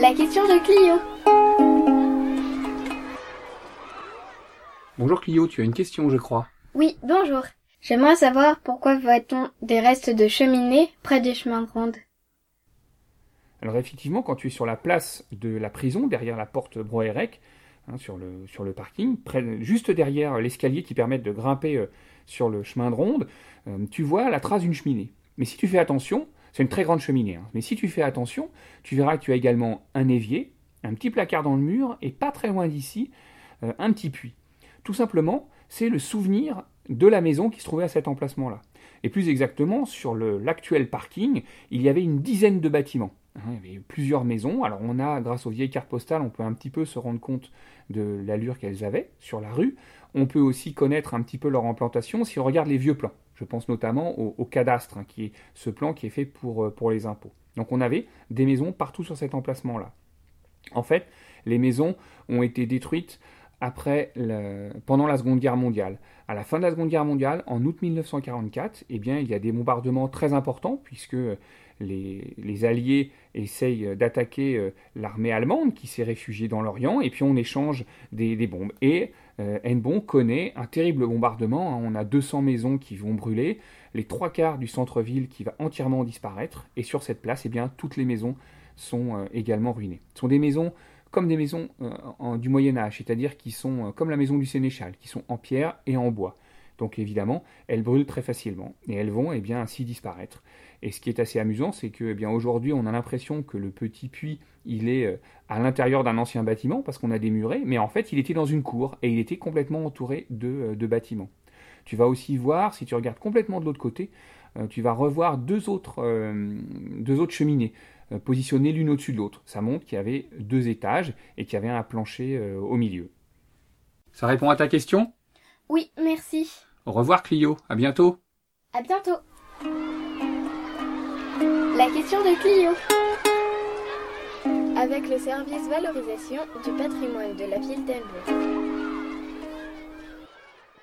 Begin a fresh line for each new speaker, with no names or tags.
La question de Clio.
Bonjour Clio, tu as une question, je crois.
Oui, bonjour. J'aimerais savoir pourquoi voit-on des restes de cheminées près des chemins de ronde.
Alors effectivement, quand tu es sur la place de la prison, derrière la porte Broérec, hein, sur, le, sur le parking, près, juste derrière l'escalier qui permet de grimper euh, sur le chemin de ronde, euh, tu vois la trace d'une cheminée. Mais si tu fais attention, c'est une très grande cheminée, hein, mais si tu fais attention, tu verras que tu as également un évier, un petit placard dans le mur, et pas très loin d'ici, euh, un petit puits. Tout simplement, c'est le souvenir de la maison qui se trouvait à cet emplacement-là. Et plus exactement, sur l'actuel parking, il y avait une dizaine de bâtiments. Hein, il y avait plusieurs maisons. Alors on a, grâce aux vieilles cartes postales, on peut un petit peu se rendre compte de l'allure qu'elles avaient sur la rue. On peut aussi connaître un petit peu leur implantation si on regarde les vieux plans. Je pense notamment au, cadastre, hein, qui est ce plan qui est fait pour, euh, pour les impôts. Donc on avait des maisons partout sur cet emplacement-là. En fait, les maisons ont été détruites après pendant la Seconde Guerre mondiale. À la fin de la Seconde Guerre mondiale, en août 1944, eh bien, il y a des bombardements très importants puisque les, Alliés essayent d'attaquer euh, l'armée allemande qui s'est réfugiée dans l'Orient et puis on échange des, bombes. Et euh, connaît un terrible bombardement. Hein. On a 200 maisons qui vont brûler, les trois quarts du centre-ville qui va entièrement disparaître et sur cette place, eh bien, toutes les maisons sont euh, également ruinées. Ce sont des maisons comme des maisons euh, du Moyen Âge, c'est-à-dire qui sont euh, comme la maison du Sénéchal, qui sont en pierre et en bois. Donc évidemment, elles brûlent très facilement et elles vont eh ainsi disparaître. Et ce qui est assez amusant, c'est que eh aujourd'hui, on a l'impression que le petit puits, il est euh, à l'intérieur d'un ancien bâtiment parce qu'on a des murets, mais en fait, il était dans une cour et il était complètement entouré de, bâtiments. Tu vas aussi voir, si tu regardes complètement de l'autre côté, tu vas revoir deux autres cheminées. Euh, positionnées l'une au-dessus de l'autre. Ça montre qu'il y avait deux étages et qu'il y avait un plancher euh, au milieu. Ça répond à ta question?
Oui, merci.
Au revoir Clio, à bientôt.
À bientôt. La question de Clio. Avec le service valorisation du patrimoine de la ville d'Elbeuf.